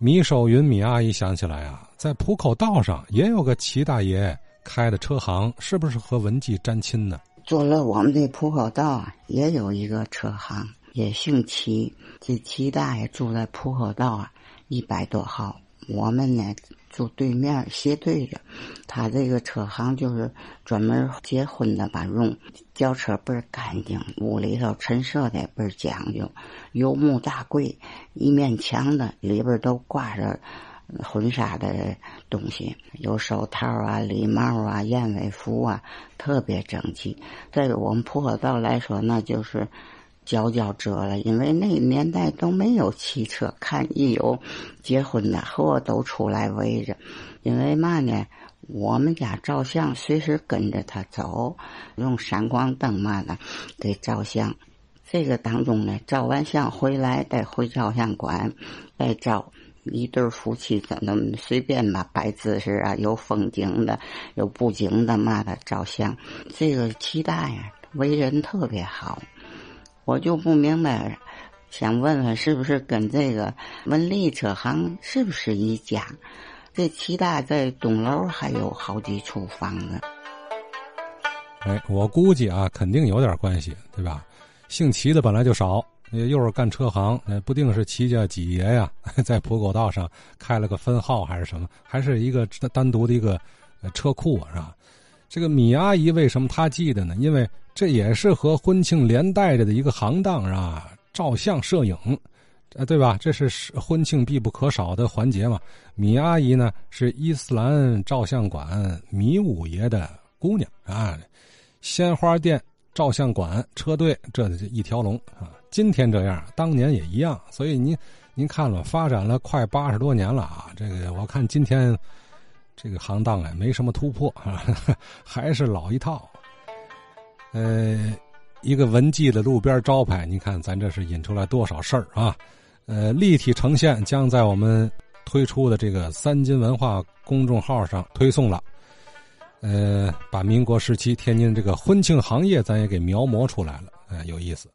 米守云米阿姨想起来啊，在浦口道上也有个齐大爷开的车行，是不是和文记沾亲呢？坐了我们这浦口道啊，也有一个车行，也姓齐。这齐大爷住在浦口道啊一百多号，我们呢住对面斜对着。他这个车行就是专门结婚的吧，用轿车倍儿干净，屋里头陈设的倍儿讲究，有木大柜，一面墙的里边都挂着婚纱的东西，有手套啊、礼帽啊、燕尾服啊，特别整齐。在我们浦口道来说，那就是。佼佼者了，因为那年代都没有汽车，看一有结婚的，嚯都出来围着。因为嘛呢，我们家照相随时跟着他走，用闪光灯嘛的给照相。这个当中呢，照完相回来再回照相馆再照一对夫妻，怎么随便吧摆姿势啊，有风景的，有布景的嘛的照相。这个齐大呀，为人特别好。我就不明白，想问问是不是跟这个文丽车行是不是一家？这齐大在东楼还有好几处房子。哎，我估计啊，肯定有点关系，对吧？姓齐的本来就少，又是干车行，不定是齐家几爷呀，在浦口道上开了个分号还是什么，还是一个单独的一个车库是吧？这个米阿姨为什么她记得呢？因为。这也是和婚庆连带着的一个行当啊？照相摄影，呃，对吧？这是婚庆必不可少的环节嘛。米阿姨呢是伊斯兰照相馆米五爷的姑娘啊，鲜花店、照相馆、车队，这一条龙啊。今天这样，当年也一样。所以您您看了，发展了快八十多年了啊。这个我看今天这个行当啊，没什么突破啊，还是老一套。呃，一个文记的路边招牌，你看咱这是引出来多少事儿啊？呃，立体呈现将在我们推出的这个三金文化公众号上推送了。呃，把民国时期天津这个婚庆行业咱也给描摹出来了，呃，有意思。